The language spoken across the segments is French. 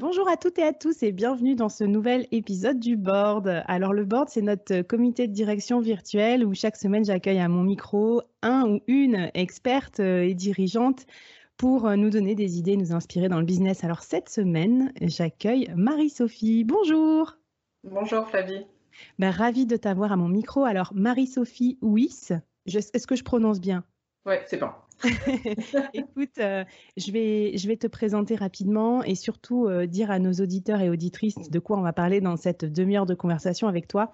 Bonjour à toutes et à tous et bienvenue dans ce nouvel épisode du board. Alors le board, c'est notre comité de direction virtuel où chaque semaine j'accueille à mon micro un ou une experte euh, et dirigeante pour euh, nous donner des idées, nous inspirer dans le business. Alors cette semaine, j'accueille Marie-Sophie. Bonjour. Bonjour Flavie. Ben, ravie de t'avoir à mon micro. Alors Marie-Sophie Wyss, est-ce que je prononce bien? Oui, c'est bon. Écoute, euh, je, vais, te présenter rapidement et surtout euh, dire à nos auditeurs et auditrices de quoi on va parler dans cette demi-heure de conversation avec toi.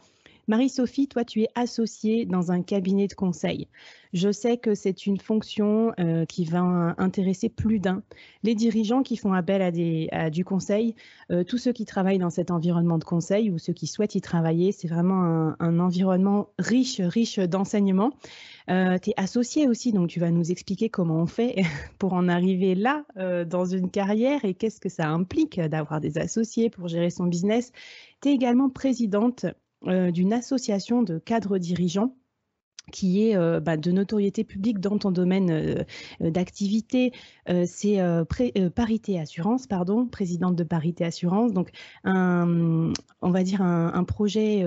Marie-Sophie, toi, tu es associée dans un cabinet de conseil. Je sais que c'est une fonction euh, qui va intéresser plus d'un. Les dirigeants qui font appel à, du conseil, euh, tous ceux qui travaillent dans cet environnement de conseil ou ceux qui souhaitent y travailler, c'est vraiment un, environnement riche, riche d'enseignements. Euh, tu es associé aussi, donc tu vas nous expliquer comment on fait pour en arriver là dans une carrière et qu'est-ce que ça implique d'avoir des associés pour gérer son business. Tu es également présidente d'une association de cadres dirigeants qui est euh, bah, de notoriété publique dans ton domaine euh, d'activité, c'est Parité Assurance, pardon, présidente de Parité Assurance. Donc, on va dire un, projet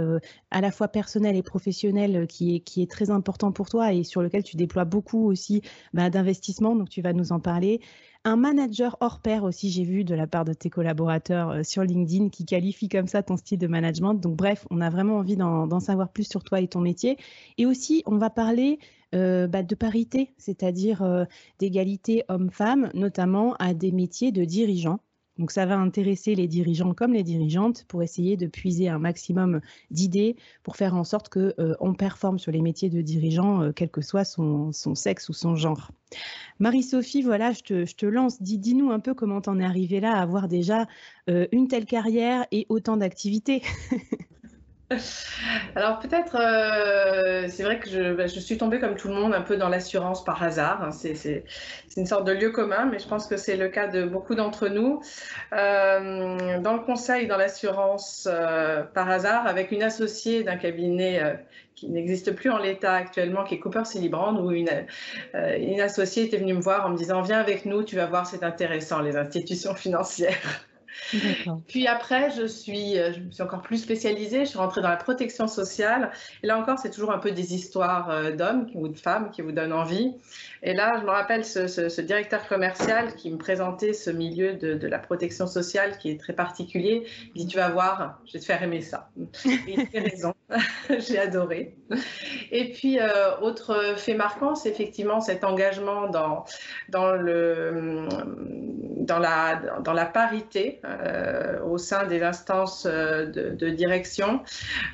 à la fois personnel et professionnel qui est, qui est très important pour toi et sur lequel tu déploies beaucoup aussi bah, d'investissement. Donc, tu vas nous en parler. Un manager hors pair aussi, j'ai vu de la part de tes collaborateurs euh, sur LinkedIn qui qualifie comme ça ton style de management. Donc bref, on a vraiment envie d'en savoir plus sur toi et ton métier. Et aussi, on va parler euh, bah, de parité, c'est-à-dire euh, d'égalité homme-femme, notamment à des métiers de dirigeants. Donc ça va intéresser les dirigeants comme les dirigeantes pour essayer de puiser un maximum d'idées pour faire en sorte que euh, on performe sur les métiers de dirigeants, euh, quel que soit son, sexe ou son genre. Marie-Sophie, voilà, je te, lance. Dis-nous un peu comment t'en es arrivée là à avoir déjà euh, une telle carrière et autant d'activités. Alors peut-être, euh, c'est vrai que bah, je, suis tombée comme tout le monde un peu dans l'assurance par hasard. Hein. C'est une sorte de lieu commun, mais je pense que c'est le cas de beaucoup d'entre nous. Euh, dans le conseil, dans l'assurance euh, par hasard, avec une associée d'un cabinet qui n'existe plus en l'état actuellement, qui est Cooper Silibrand, où une, une associée était venue me voir en me disant Viens avec nous, tu vas voir, c'est intéressant, les institutions financières. Puis après, je, suis, euh, me suis encore plus spécialisée. Je suis rentrée dans la protection sociale. Et là encore, c'est toujours un peu des histoires euh, d'hommes ou de femmes qui vous donnent envie. Et là, je me rappelle ce, directeur commercial qui me présentait ce milieu de, la protection sociale qui est très particulier. Il dit Tu vas voir, je vais te faire aimer ça. Il a raison. J'ai adoré. Et puis, euh, autre fait marquant, c'est effectivement cet engagement dans la parité euh, au sein des instances euh, de, direction.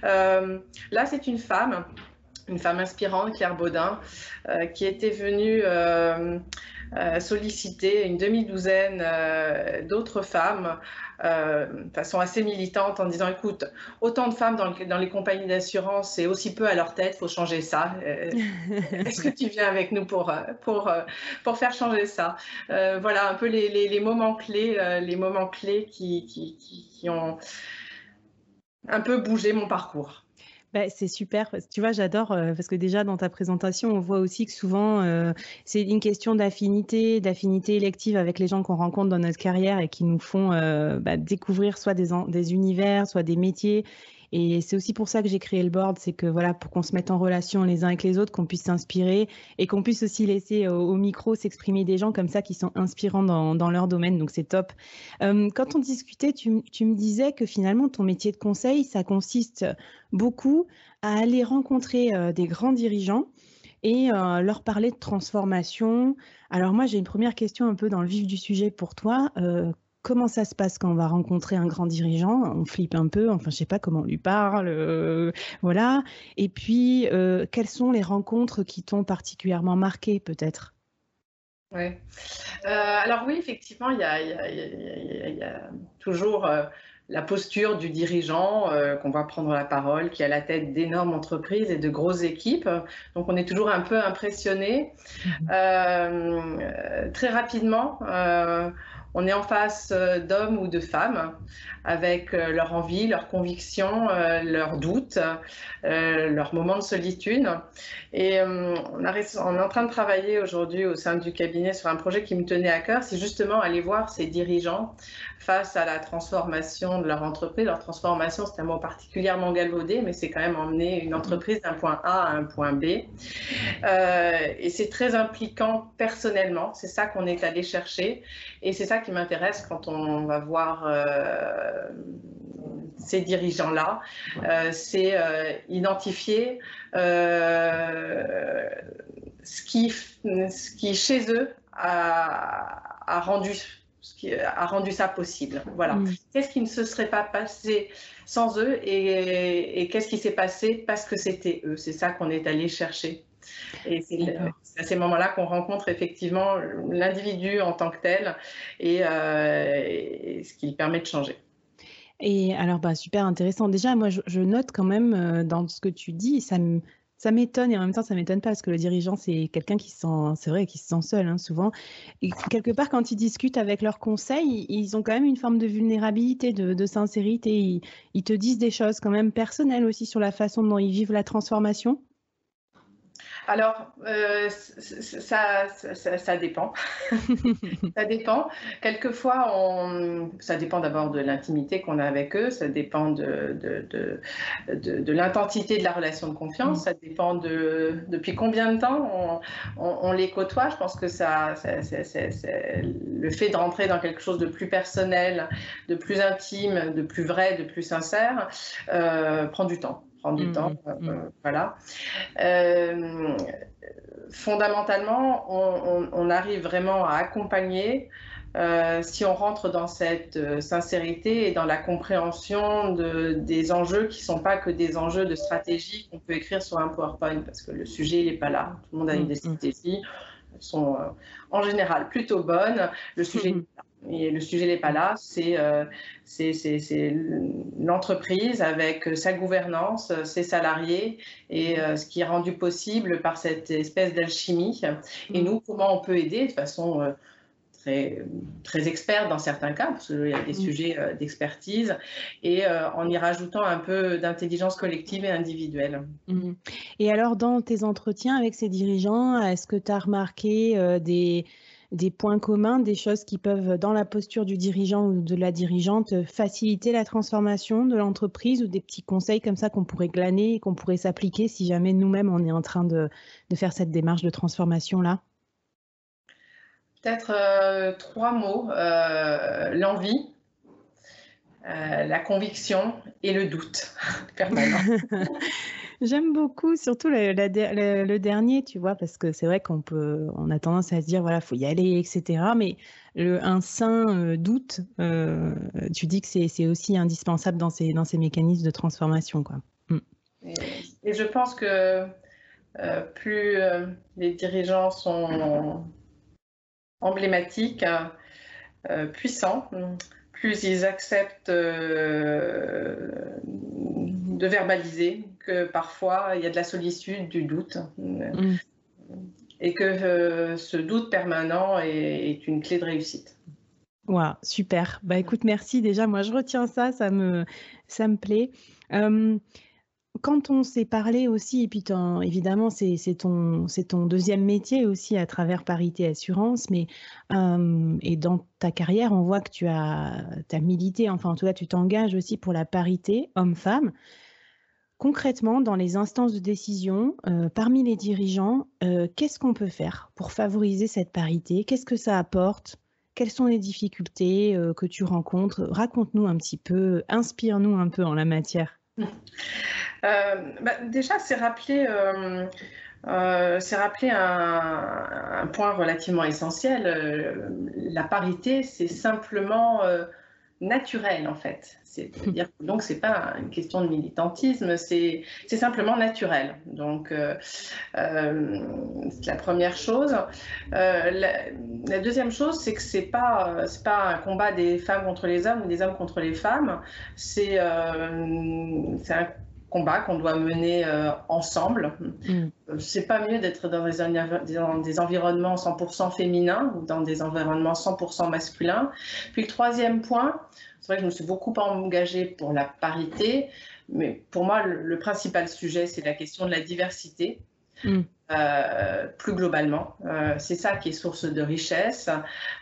là, c'est une femme une femme inspirante, Claire Baudin, euh, qui était venue euh, euh, solliciter une demi-douzaine d'autres femmes de façon assez militante en disant écoute, autant de femmes dans, les compagnies d'assurance et aussi peu à leur tête, il faut changer ça. Est-ce que tu viens avec nous pour, pour, pour faire changer ça? Voilà un peu les, moments clés, les moments clés qui, qui ont un peu bougé mon parcours. Bah, c'est super. Tu vois, j'adore euh, parce que déjà dans ta présentation, on voit aussi que souvent euh, c'est une question d'affinité, d'affinité élective avec les gens qu'on rencontre dans notre carrière et qui nous font euh, bah, découvrir soit des, des univers, soit des métiers et c'est aussi pour ça que j'ai créé le board, c'est que voilà, pour qu'on se mette en relation les uns avec les autres, qu'on puisse s'inspirer et qu'on puisse aussi laisser au, micro s'exprimer des gens comme ça qui sont inspirants dans, leur domaine. Donc c'est top. Euh, quand on discutait, tu, me disais que finalement ton métier de conseil, ça consiste beaucoup à aller rencontrer euh, des grands dirigeants et euh, leur parler de transformation. Alors moi, j'ai une première question un peu dans le vif du sujet pour toi comment ça se passe quand on va rencontrer un grand dirigeant? On flippe un peu, enfin je sais pas comment on lui parle, euh, voilà. Et puis, euh, quelles sont les rencontres qui t'ont particulièrement marqué peut-être? Oui. alors oui, effectivement, il y a, toujours la posture du dirigeant qu'on va prendre la parole, qui a la tête d'énormes entreprises et de grosses équipes. Donc on est toujours un peu impressionné. Mmh. très rapidement, on est en face euh, d'hommes ou de femmes avec euh, leur envie, leurs convictions, euh, leurs doutes, leurs moments de solitude. Et on, est en train de travailler aujourd'hui au sein du cabinet sur un projet qui me tenait à cœur, c'est justement aller voir ces dirigeants face à la transformation de leur entreprise. Leur transformation, c'est un mot particulièrement galvaudé, mais c'est quand même emmener une entreprise d'un point A à un point B. et c'est très impliquant personnellement, c'est ça qu'on est allé chercher. Et c'est ça qui m'intéresse quand on va voir euh, ces dirigeants-là, euh, c'est euh, identifier ce, qui, ce qui, chez eux, a, rendu ce qui a rendu ça possible. Voilà. Mm. Qu'est-ce qui ne se serait pas passé sans eux et, et qu'est-ce qui s'est passé parce que c'était eux? C'est ça qu'on est allé chercher. Et c'est à ces moments-là qu'on rencontre effectivement l'individu en tant que tel et, euh, ce qui lui permet de changer. Et alors, bah, super intéressant. Déjà, moi, je, note quand même euh, dans ce que tu dis, ça ça m'étonne et en même temps ça m'étonne pas parce que le dirigeant c'est quelqu'un qui se sent c'est vrai qui se sent seul hein, souvent et quelque part quand ils discutent avec leurs conseils ils ont quand même une forme de vulnérabilité de, sincérité ils, te disent des choses quand même personnelles aussi sur la façon dont ils vivent la transformation alors, euh, ça, ça, dépend. ça dépend. Quelquefois, on, ça dépend d'abord de l'intimité qu'on a avec eux, ça dépend de, de, de, de, l'intensité de la relation de confiance, ça dépend de depuis combien de temps on, on, les côtoie. Je pense que ça, le fait de rentrer dans quelque chose de plus personnel, de plus intime, de plus vrai, de plus sincère, euh, prend du temps du mmh, temps. Mmh, euh, mmh. voilà. Euh, fondamentalement, on, arrive vraiment à accompagner euh, si on rentre dans cette sincérité et dans la compréhension de, des enjeux qui ne sont pas que des enjeux de stratégie qu'on peut écrire sur un PowerPoint, parce que le sujet, il n'est pas là. Tout le monde a une des stratégies, elles sont en général plutôt bonnes. Le sujet n'est pas là. Et le sujet n'est pas là, c'est euh, l'entreprise avec sa gouvernance, ses salariés et euh, ce qui est rendu possible par cette espèce d'alchimie. Et nous, comment on peut aider? De façon euh, très, très experte dans certains cas, parce qu'il y a des mm. sujets d'expertise, et en y rajoutant un peu d'intelligence collective et individuelle. Mm. Et alors, dans tes entretiens avec ces dirigeants, est-ce que tu as remarqué des des points communs, des choses qui peuvent, dans la posture du dirigeant ou de la dirigeante, faciliter la transformation de l'entreprise ou des petits conseils comme ça qu'on pourrait glaner et qu'on pourrait s'appliquer si jamais nous-mêmes on est en train de, faire cette démarche de transformation-là? Peut-être euh, trois mots. Euh, l'envie, euh, la conviction et le doute permanent. J'aime beaucoup, surtout le, dernier, tu vois, parce que c'est vrai qu'on peut, on a tendance à se dire, voilà, faut y aller, etc. Mais un sain euh, doute, euh, tu dis que c'est aussi indispensable dans ces, mécanismes de transformation, quoi. Mm. Et, je pense que plus les dirigeants sont emblématiques, puissants, plus ils acceptent de verbaliser que parfois il y a de la solitude, du doute. Mm. Et que ce doute permanent est, une clé de réussite. Wow, super. Bah écoute, merci déjà. Moi, je retiens ça, ça me, ça me plaît. quand on s'est parlé aussi, et puis évidemment, c'est ton, ton deuxième métier aussi à travers Parité Assurance, mais et dans ta carrière, on voit que tu as, as milité, enfin en tout cas, tu t'engages aussi pour la parité homme-femme. Concrètement, dans les instances de décision, euh, parmi les dirigeants, euh, qu'est-ce qu'on peut faire pour favoriser cette parité? Qu'est-ce que ça apporte? Quelles sont les difficultés euh, que tu rencontres? Raconte-nous un petit peu, inspire-nous un peu en la matière. Bah, déjà, c'est rappeler, rappeler un, point relativement essentiel. la parité, c'est simplement naturel en fait. C'est-à-dire donc c'est pas une question de militantisme, c'est simplement naturel. Donc euh, euh, c'est la première chose. Euh, la, deuxième chose, c'est que c'est pas c'est pas un combat des femmes contre les hommes ou des hommes contre les femmes. C'est c'est un combat qu'on doit mener ensemble. Mm. C'est pas mieux d'être dans des, dans des environnements 100% féminins ou dans des environnements 100% masculins. Puis le troisième point, c'est vrai que je me suis beaucoup engagée pour la parité, mais pour moi, le, principal sujet, c'est la question de la diversité. Mm. Euh, plus globalement. Euh, c'est ça qui est source de richesse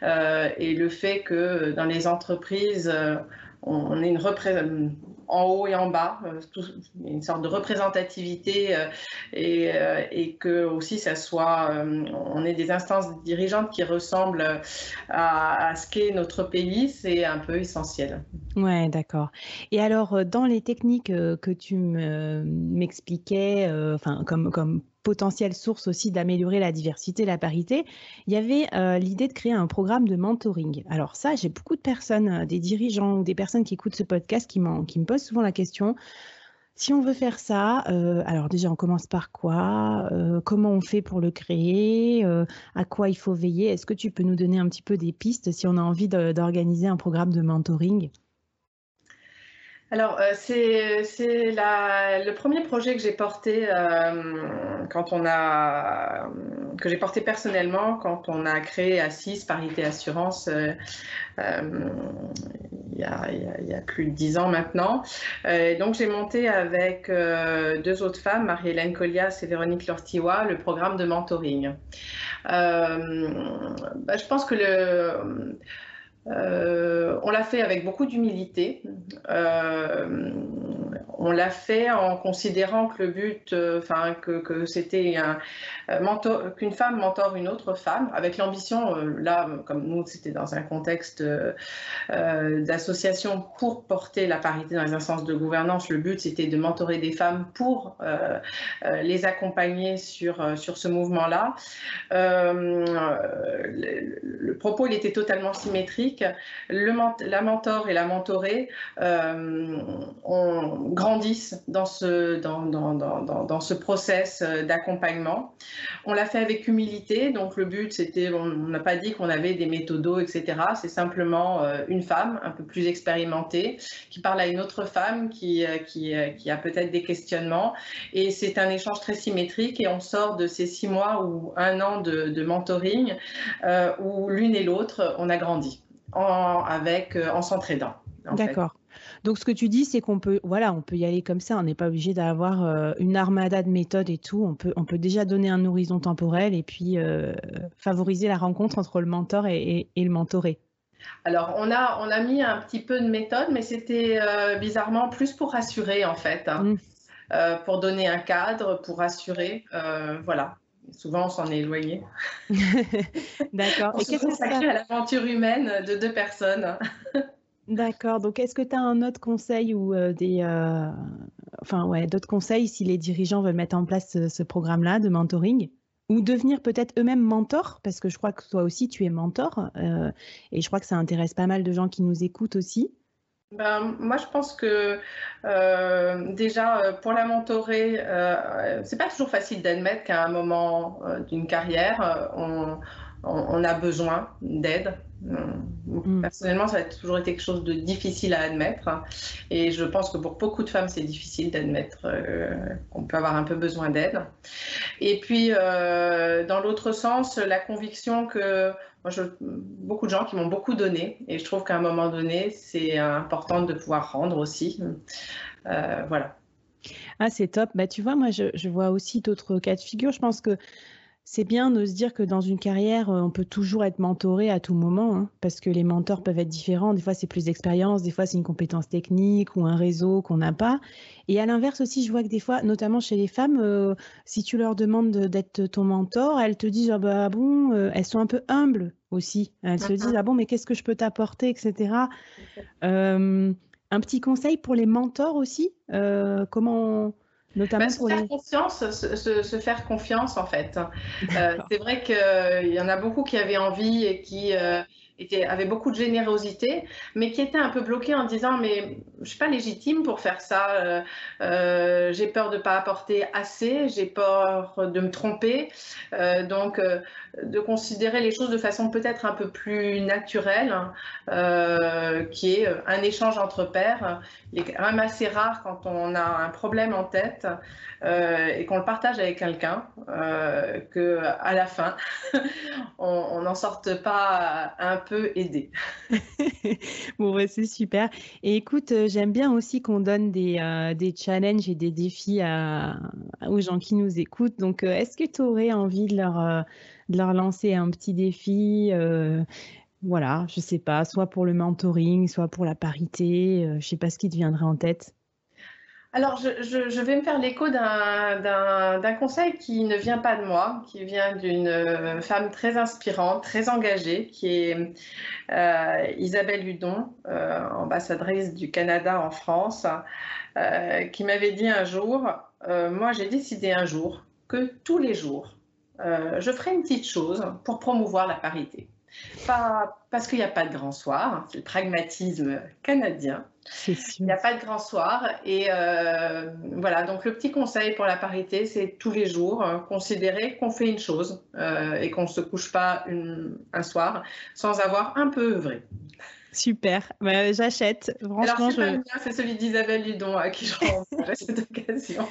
euh, et le fait que dans les entreprises, on, ait une en haut et en bas, une sorte de représentativité et, et, que aussi ça soit, on ait des instances dirigeantes qui ressemblent à, ce qu'est notre pays, c'est un peu essentiel. Ouais, d'accord. Et alors, dans les techniques que tu m'expliquais, enfin, comme, comme potentielle source aussi d'améliorer la diversité, la parité, il y avait euh, l'idée de créer un programme de mentoring. Alors ça, j'ai beaucoup de personnes, euh, des dirigeants ou des personnes qui écoutent ce podcast qui, qui me posent souvent la question. Si on veut faire ça, euh, alors déjà on commence par quoi Comment on fait pour le créer À quoi il faut veiller? Est-ce que tu peux nous donner un petit peu des pistes si on a envie d'organiser un programme de mentoring? Alors, euh, c'est le premier projet que j'ai porté euh, quand on a que j'ai porté personnellement quand on a créé Assis Parité Assurance euh, il, y a, plus de dix ans maintenant. donc, j'ai monté avec deux autres femmes, Marie-Hélène Collias et Véronique Lortiwa, le programme de mentoring. Bah, je pense que le euh, on l'a fait avec beaucoup d'humilité. Euh, on l'a fait en considérant que le but, euh, enfin que, c'était un qu'une femme mentore une autre femme, avec l'ambition, là, comme nous, c'était dans un contexte d'association pour porter la parité dans les instances de gouvernance. Le but, c'était de mentorer des femmes pour les accompagner sur sur ce mouvement-là. le propos, il était totalement symétrique la mentor et la mentorée euh, grandissent dans ce, dans, dans, dans, dans ce process euh, d'accompagnement. On l'a fait avec humilité, donc le but c'était, on n'a pas dit qu'on avait des méthodos, etc. C'est simplement euh, une femme un peu plus expérimentée qui parle à une autre femme qui, a peut-être des questionnements et c'est un échange très symétrique et on sort de ces six mois ou un an de mentoring où l'une et l'autre on a grandi en, avec, euh, en s'entraidant. D'accord. Donc ce que tu dis, c'est qu'on peut, voilà, on peut y aller comme ça. On n'est pas obligé d'avoir euh, une armada de méthodes et tout. On peut, on peut déjà donner un horizon temporel et puis euh, favoriser la rencontre entre le mentor et, le mentoré. Alors, on a, on a mis un petit peu de méthode, mais c'était bizarrement plus pour rassurer, en fait, hein. mmh. pour donner un cadre, pour rassurer. voilà. Souvent, on s'en est éloigné. D'accord. Et qu'est-ce que ça crée à l'aventure humaine de deux personnes D'accord. Donc, est-ce que tu as un autre conseil ou euh, des, euh, enfin ouais, d'autres conseils si les dirigeants veulent mettre en place ce, programme-là de mentoring ou devenir peut-être eux-mêmes mentors? Parce que je crois que toi aussi tu es mentor euh, et je crois que ça intéresse pas mal de gens qui nous écoutent aussi. Ben, moi, je pense que euh, déjà, euh, pour la mentorer, euh, c'est pas toujours facile d'admettre qu'à un moment d'une carrière, on, on, a besoin d'aide. Mm. Personnellement, ça a toujours été quelque chose de difficile à admettre. Et je pense que pour beaucoup de femmes, c'est difficile d'admettre qu'on peut avoir un peu besoin d'aide. Et puis, dans l'autre sens, la conviction que moi, je, beaucoup de gens qui m'ont beaucoup donné et je trouve qu'à un moment donné, c'est important de pouvoir rendre aussi. Euh, voilà. Ah, c'est top. Bah, tu vois, moi, je, je vois aussi d'autres cas de figure. Je pense que c'est bien de se dire que dans une carrière, euh, on peut toujours être mentoré à tout moment, hein, parce que les mentors peuvent être différents. Des fois, c'est plus d'expérience, des fois, c'est une compétence technique ou un réseau qu'on n'a pas. Et à l'inverse aussi, je vois que des fois, notamment chez les femmes, euh, si tu leur demandes d'être ton mentor, elles te disent ah bah bon, euh, elles sont un peu humbles aussi. Elles se disent ah bon, mais qu'est-ce que je peux t'apporter, etc. un petit conseil pour les mentors aussi, comment Notamment bah, se faire confiance, se, faire confiance en fait. Euh, c'est vrai qu'il y en a beaucoup qui avaient envie et qui euh, étaient, avaient beaucoup de générosité, mais qui étaient un peu bloqués en disant mais je suis pas légitime pour faire ça. Euh, j'ai peur de pas apporter assez, j'ai peur de me tromper. donc de considérer les choses de façon peut-être un peu plus naturelle, euh, qui est un échange entre pairs. Il est quand même assez rare quand on a un problème en tête euh, et qu'on le partage avec quelqu'un, euh, qu'à la fin, on n'en sorte pas un peu aidé. bon, c'est super. Et écoute, j'aime bien aussi qu'on donne des, des, challenges et des défis à, aux gens qui nous écoutent. Donc, est-ce que tu aurais envie de leur de leur lancer un petit défi. Euh, voilà, je sais pas, soit pour le mentoring, soit pour la parité, euh, je sais pas ce qui te viendrait en tête. Alors, je, vais me faire l'écho d'un conseil qui ne vient pas de moi, qui vient d'une euh, femme très inspirante, très engagée, qui est Isabelle Hudon, ambassadrice du Canada en France, qui m'avait dit un jour, moi j'ai décidé un jour que tous les jours, euh, je ferai une petite chose pour promouvoir la parité. Pas parce qu'il n'y a pas de grand soir, c'est le pragmatisme canadien. Il n'y a pas de grand soir. Et euh, voilà, donc le petit conseil pour la parité, c'est tous les jours hein, considérer qu'on fait une chose euh, et qu'on ne se couche pas un soir sans avoir un peu œuvré. Super, bah, j'achète. Franchement, c'est celui d'Isabelle Ludon à qui je rends cette occasion.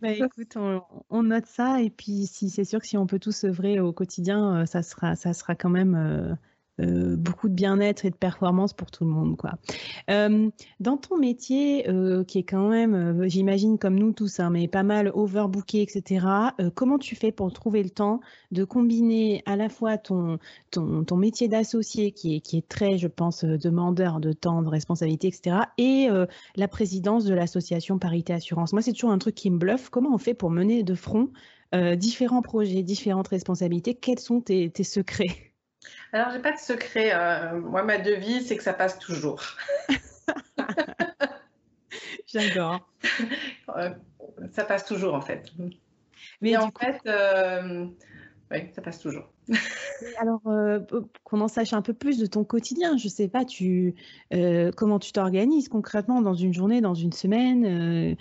Bah, écoute, on, note ça et puis si c'est sûr que si on peut tous œuvrer au quotidien, euh, ça sera, ça sera quand même euh, beaucoup de bien-être et de performance pour tout le monde. Quoi. Euh, dans ton métier, euh, qui est quand même, j'imagine comme nous tous, hein, mais pas mal overbooké, etc., comment tu fais pour trouver le temps de combiner à la fois ton, ton, ton métier d'associé, qui est, qui est très, je pense, demandeur de temps, de responsabilité, etc., et la présidence de l'association Parité Assurance? Moi, c'est toujours un truc qui me bluffe. Comment on fait pour mener de front différents projets, différentes responsabilités? Quels sont tes, tes secrets? Alors, j'ai pas de secret. Euh, moi, ma devise, c'est que ça passe toujours. J'adore. Euh, ça passe toujours, en fait. Mais en fait, euh, oui, ça passe toujours. Alors, euh, qu'on en sache un peu plus de ton quotidien? Je sais pas, tu, euh, comment tu t'organises concrètement dans une journée, dans une semaine? Euh,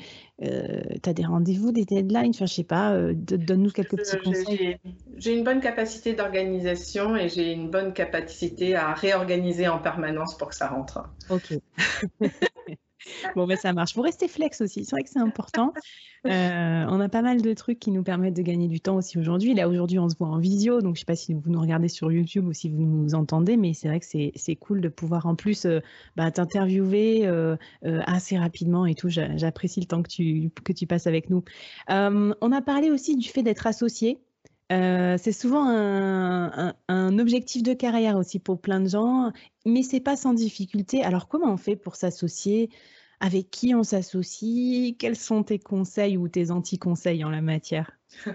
Tu as des rendez-vous, des deadlines? Enfin, je sais pas, donne-nous quelques petits conseils. J'ai une bonne capacité d'organisation et j'ai une bonne capacité à réorganiser en permanence pour que ça rentre. Ok. bon, ben ça marche. Vous restez flex aussi. C'est vrai que c'est important. Euh, on a pas mal de trucs qui nous permettent de gagner du temps aussi aujourd'hui. Là, aujourd'hui, on se voit en visio. Donc, je ne sais pas si vous nous regardez sur YouTube ou si vous nous entendez, mais c'est vrai que c'est cool de pouvoir en plus euh, bah, t'interviewer euh, assez rapidement et tout. J'apprécie le temps que tu, que tu passes avec nous. on a parlé aussi du fait d'être associé. c'est souvent un, un, objectif de carrière aussi pour plein de gens, mais c'est pas sans difficulté. Alors comment on fait pour s'associer avec qui on s'associe? Quels sont tes conseils ou tes anti-conseils en la matière?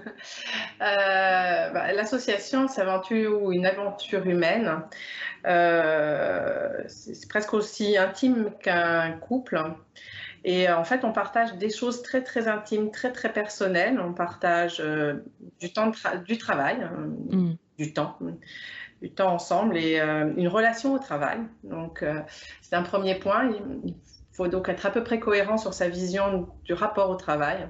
Euh, bah, L'association, c'est une aventure humaine. Euh, c'est presque aussi intime qu'un couple. Et en fait, on partage des choses très, très intimes, très, très personnelles. On partage euh, du temps du travail, mmh. du temps, du temps ensemble et une relation au travail. Donc, c'est un premier point. Il faut donc être à peu près cohérent sur sa vision du rapport au travail.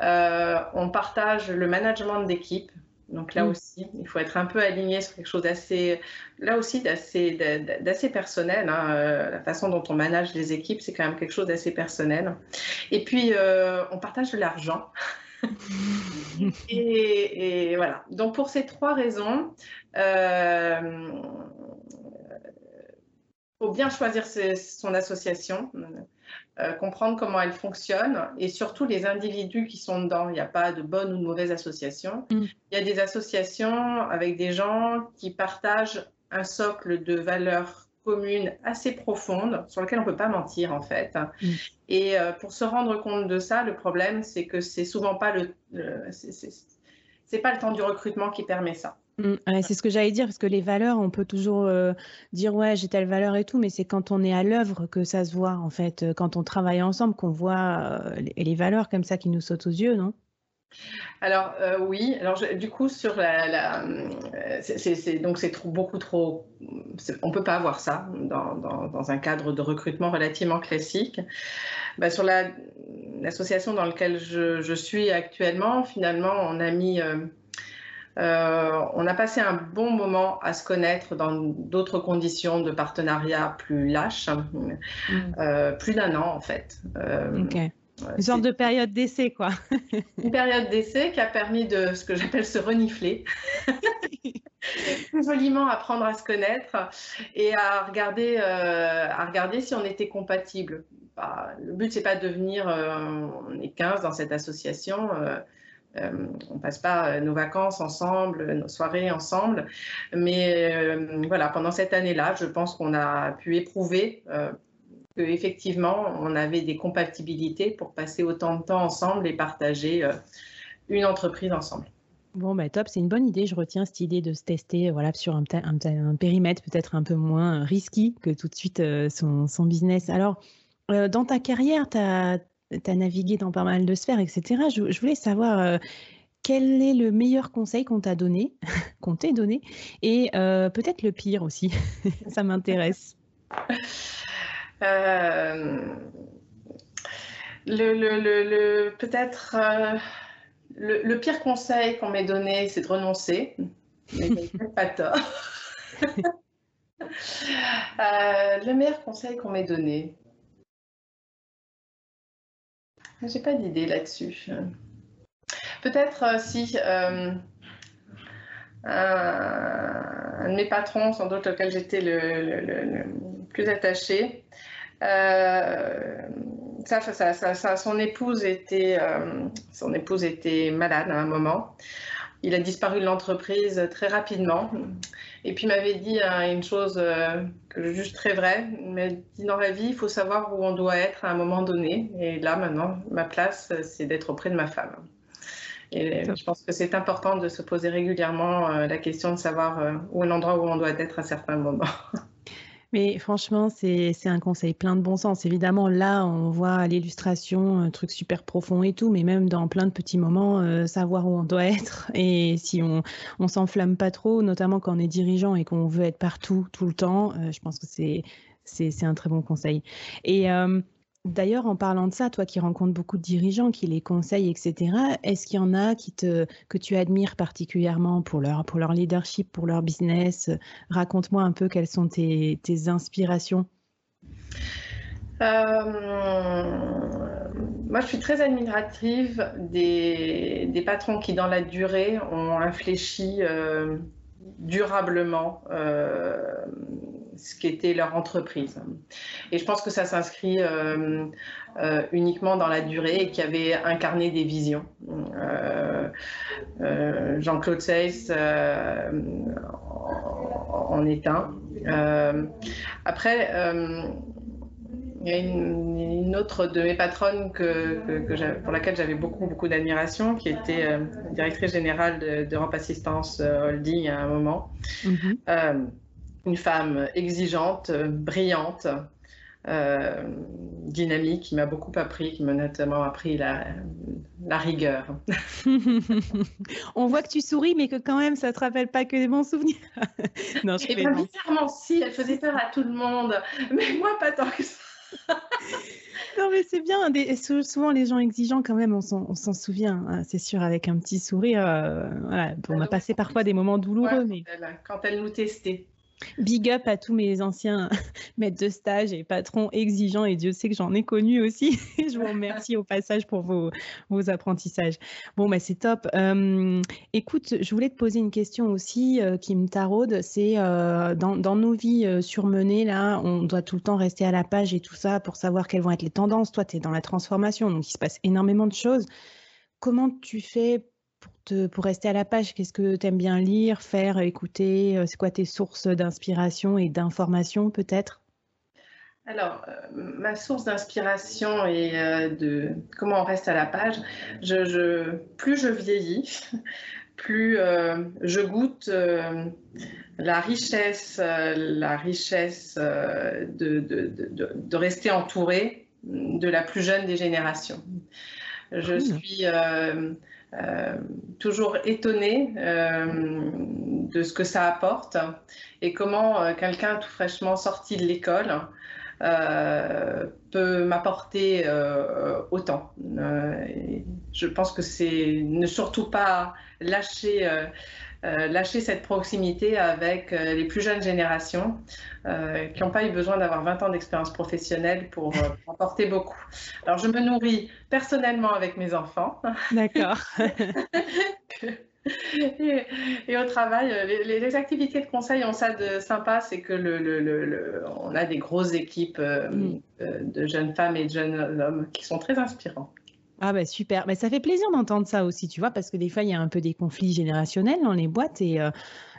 on partage le management d'équipe. Donc là mm. aussi, il faut être un peu aligné sur quelque chose d'assez, là aussi d'assez, d'assez personnel. Hein. Euh, la façon dont on manage les équipes, c'est quand même quelque chose d'assez personnel. Et puis, euh, on partage de l'argent. et, voilà. Donc pour ces trois raisons, euh, faut bien choisir son association. Euh, comprendre comment elle fonctionne et surtout les individus qui sont dedans. Il n'y a pas de bonne ou de mauvaise association. Mm. Il y a des associations avec des gens qui partagent un socle de valeurs communes assez profondes sur lequel on ne peut pas mentir en fait. Mm. Et euh, pour se rendre compte de ça, le problème c'est que c'est souvent pas le, c'est pas le temps du recrutement qui permet ça. Mmh, c'est ce que j'allais dire, parce que les valeurs, on peut toujours euh, dire ouais, j'ai telle valeur et tout, mais c'est quand on est à l'œuvre que ça se voit, en fait, euh, quand on travaille ensemble, qu'on voit euh, les, valeurs comme ça qui nous sautent aux yeux, non? Alors oui, alors du coup sur la, donc c'est beaucoup trop, on peut pas avoir ça dans, un cadre de recrutement relativement classique. Bah, sur l'association dans laquelle je, suis actuellement, finalement, on a mis on a passé un bon moment à se connaître dans d'autres conditions de partenariat plus lâches, mm. euh, plus d'un an en fait. Euh, Une sorte de période d'essai, quoi. Une période d'essai qui a permis de ce que j'appelle se renifler. joliment apprendre à se connaître et à regarder, à regarder si on était compatible. Bah, le but, c'est pas de devenir, on est 15 dans cette association, euh, on passe pas euh, nos vacances ensemble, nos soirées ensemble. Mais euh, voilà, pendant cette année-là, je pense qu'on a pu éprouver qu'effectivement, on avait des compatibilités pour passer autant de temps ensemble et partager une entreprise ensemble. Bon, bah top, c'est une bonne idée. Je retiens cette idée de se tester voilà, sur un, un, périmètre peut-être un peu moins risqué que tout de suite son, son, business. Alors, dans ta carrière, tu as, tu as navigué dans pas mal de sphères, etc. Je, voulais savoir euh, quel est le meilleur conseil qu'on t'a donné, qu'on t'ait donné, et euh, peut-être le pire aussi. Ça m'intéresse. Euh, le, peut-être le, pire conseil qu'on m'ait donné, c'est de renoncer. Mais pas tort. le meilleur conseil qu'on m'ait donné, j'ai pas d'idée là-dessus. Peut-être euh, si euh, un, de mes patrons, sans doute auquel j'étais le, plus attaché, euh, ça, était, son épouse était malade à un moment. Il a disparu de l'entreprise très rapidement. Et puis m'avait dit hein, une chose euh, que je juge très vraie. Il m'a dit dans la vie, il faut savoir où on doit être à un moment donné. Et là, maintenant, ma place, c'est d'être auprès de ma femme. Et je pense que c'est important de se poser régulièrement euh, la question de savoir euh, où est l'endroit où on doit être à certains moments. Mais franchement, c'est un conseil plein de bon sens. Évidemment, là, on voit l'illustration, un truc super profond et tout, mais même dans plein de petits moments, euh, savoir où on doit être et si on, on s'enflamme pas trop, notamment quand on est dirigeant et qu'on veut être partout tout le temps, euh, je pense que c'est c'est un très bon conseil. Et euh, D'ailleurs, en parlant de ça, toi qui rencontres beaucoup de dirigeants, qui les conseillent, etc., est-ce qu'il y en a qui te, que tu admires particulièrement pour leur, leadership, pour leur business? Raconte-moi un peu quelles sont tes, inspirations. Euh, moi, je suis très admirative des, patrons qui, dans la durée, ont infléchi euh, durablement euh, ce qu'était leur entreprise. Et je pense que ça s'inscrit euh, euh, uniquement dans la durée et qui avait incarné des visions. Jean-Claude Seyss en est un. après, il y a une, autre de mes patronnes que, pour laquelle j'avais beaucoup, beaucoup d'admiration, qui était euh, directrice générale d'Europe Assistance euh, Holding à un moment. Mm-hmm. Euh, une femme exigeante, brillante, dynamique qui m'a beaucoup appris, qui m'a notamment appris la, la rigueur. On voit que tu souris, mais que quand même, ça te rappelle pas que des bons souvenirs. non, je Et bizarrement, si, elle faisait peur à tout le monde, mais moi, pas tant que ça. non, mais c'est bien. souvent, les gens exigeants, quand même, on s'en souvient, hein, c'est sûr, avec un petit sourire. Euh, on a passé parfois des moments douloureux. mais... Quand elle nous testait. Big up à tous mes anciens maîtres de stage et patrons exigeants, et Dieu sait que j'en ai connu aussi. je vous remercie au passage pour vos, apprentissages. Bon, bah, c'est top. écoute, je voulais te poser une question aussi euh, qui me taraude. C'est euh, dans, nos vies euh, surmenées, là, on doit tout le temps rester à la page et tout ça pour savoir quelles vont être les tendances. Toi, tu es dans la transformation, donc il se passe énormément de choses. Comment tu fais pour, rester à la page, qu'est-ce que tu aimes bien lire, faire, écouter? Euh, C'est quoi tes sources d'inspiration et d'information peut-être? Alors, euh, ma source d'inspiration et euh, de comment on reste à la page, plus je vieillis, plus je goûte la richesse, la richesse de, de, rester entouré de la plus jeune des générations. Je suis euh, toujours étonnée euh, de ce que ça apporte et comment euh, quelqu'un tout fraîchement sorti de l'école peut m'apporter autant. je pense que c'est ne surtout pas lâcher euh, lâcher cette proximité avec euh, les plus jeunes générations euh, qui n'ont pas eu besoin d'avoir 20 ans d'expérience professionnelle pour apporter beaucoup. Alors, je me nourris personnellement avec mes enfants. D'accord. Et, au travail, les, activités de conseil ont ça de sympa, c'est que le, on a des grosses équipes mm. de jeunes femmes et de jeunes hommes qui sont très inspirants. Ah bah super, bah, ça fait plaisir d'entendre ça aussi, tu vois, parce que des fois, il y a un peu des conflits générationnels dans les boîtes et, euh,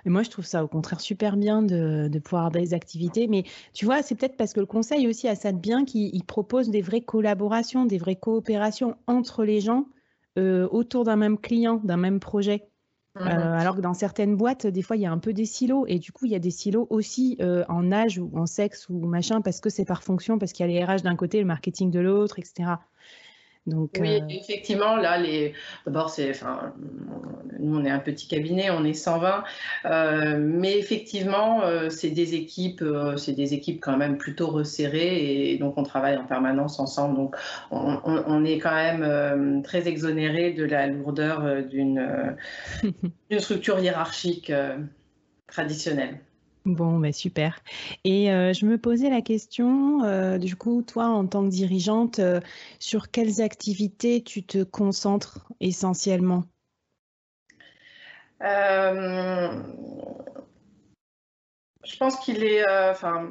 moi, je trouve ça au contraire super bien de, pouvoir avoir des activités. Mais tu vois, c'est peut-être parce que le conseil aussi a ça de bien qu'il propose des vraies collaborations, des vraies coopérations entre les gens euh, autour d'un même client, d'un même projet. Euh, mmh alors que dans certaines boîtes, des fois, il y a un peu des silos. Et du coup, il y a des silos aussi en âge ou en sexe ou machin, parce que c'est par fonction, parce qu'il y a les RH d'un côté, le marketing de l'autre, etc oui, euh, effectivement, là, les... d'abord, c'est, enfin, nous, on est un petit cabinet, on est 120, euh, mais effectivement, euh, c'est des équipes, c'est des équipes quand même plutôt resserrées, et donc on travaille en permanence ensemble. Donc, on, est quand même très exonéré de la lourdeur d'une, d'une structure hiérarchique traditionnelle. Bon, bah super. Et euh, je me posais la question, euh, du coup, toi, en tant que dirigeante, euh, sur quelles activités tu te concentres essentiellement? Je pense qu'il est, enfin,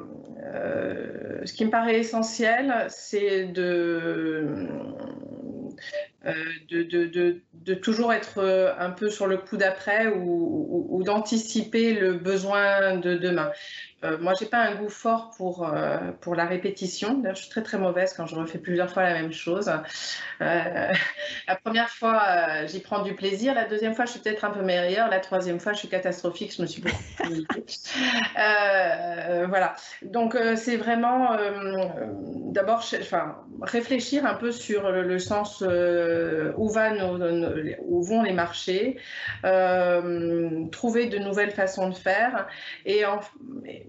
ce qui me paraît essentiel, c'est de euh, de, toujours être euh, un peu sur le coup d'après ou d'anticiper le besoin de demain. Euh, moi, j'ai pas un goût fort pour, euh, pour la répétition. D'ailleurs, je suis très très mauvaise quand je refais plusieurs fois la même chose. La première fois, j'y prends du plaisir. La deuxième fois, je suis peut-être un peu meilleure. La troisième fois, je suis catastrophique. Je me suis beaucoup Voilà. Donc, c'est vraiment d'abord réfléchir un peu sur le, sens où, va où vont les marchés, trouver de nouvelles façons de faire et, en,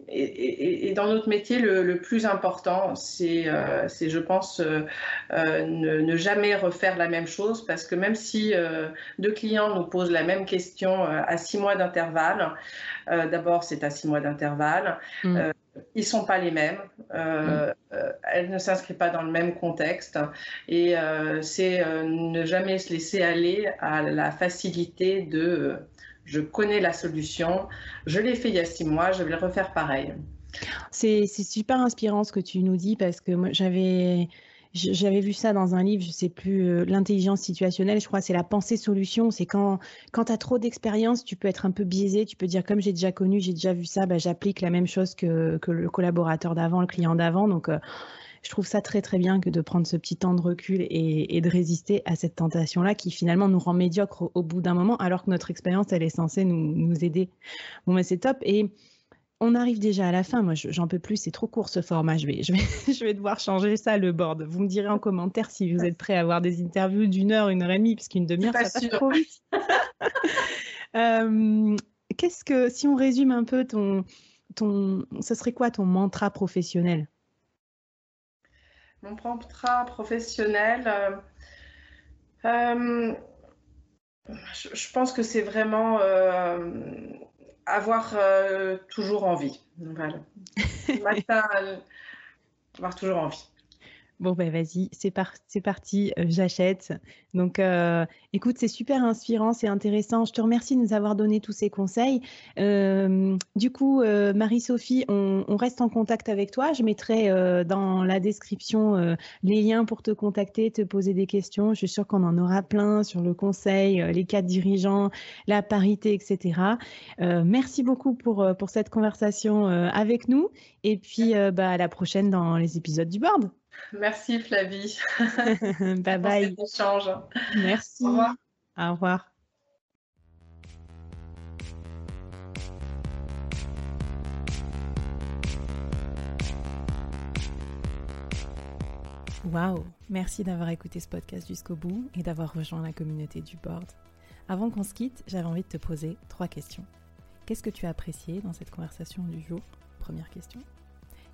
et, dans notre métier, le, plus important, c'est, euh, je pense, euh, euh, ne, jamais refaire la même chose parce que même si deux clients nous posent la même question à six mois d'intervalle, d'abord, c'est à six mois d'intervalle. Mm. Ils sont pas les mêmes, mm. elles ne s'inscrivent pas dans le même contexte et c'est ne jamais se laisser aller à la facilité de je connais la solution, je l'ai fait il y a six mois, je vais le refaire pareil. C'est super inspirant ce que tu nous dis parce que moi j'avais j'avais vu ça dans un livre, je sais plus, euh, l'intelligence situationnelle, je crois, c'est la pensée solution. C'est quand, quand tu as trop d'expérience, tu peux être un peu biaisé, tu peux dire comme j'ai déjà connu, j'ai déjà vu ça, bah, j'applique la même chose que, que le collaborateur d'avant, le client d'avant. Donc, euh, je trouve ça très très bien que de prendre ce petit temps de recul et, de résister à cette tentation-là qui finalement nous rend médiocres au, bout d'un moment, alors que notre expérience, elle est censée nous, nous aider. Bon, mais c'est top. Et on arrive déjà à la fin. Moi, j'en peux plus. C'est trop court ce format. Je vais, je, vais, je vais devoir changer ça, le board. Vous me direz en commentaire si vous êtes prêt à avoir des interviews d'une heure, une heure et demie, puisqu'une demi-heure, ça passe trop vite. euh, Qu'est-ce que, si on résume un peu ton, ton, ce serait quoi ton mantra professionnel? Mon mantra professionnel, euh, euh, je, pense que c'est vraiment euh, avoir toujours envie. Voilà. Matin, avoir toujours envie. Bon, ben vas-y, c'est parti, euh, j'achète. Donc, euh, écoute, c'est super inspirant, c'est intéressant. Je te remercie de nous avoir donné tous ces conseils. Euh, du coup, Marie-Sophie, on, reste en contact avec toi. Je mettrai dans la description les liens pour te contacter, te poser des questions. Je suis sûre qu'on en aura plein sur le conseil, les cadres dirigeants, la parité, etc. merci beaucoup pour, cette conversation avec nous. Et puis, bah, à la prochaine dans les épisodes du board. Merci Flavie. bye bye. échange. Merci. Au revoir. Au revoir. Waouh Merci d'avoir écouté ce podcast jusqu'au bout et d'avoir rejoint la communauté du board. Avant qu'on se quitte, j'avais envie de te poser trois questions. Qu'est-ce que tu as apprécié dans cette conversation du jour? Première question.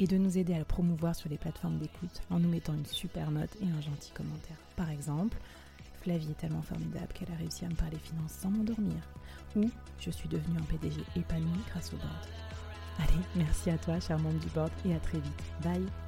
et de nous aider à le promouvoir sur les plateformes d'écoute en nous mettant une super note et un gentil commentaire. Par exemple, Flavie est tellement formidable qu'elle a réussi à me parler finances sans m'endormir. Ou je suis devenue un PDG épanoui grâce au board. Allez, merci à toi, charmante du board, et à très vite. Bye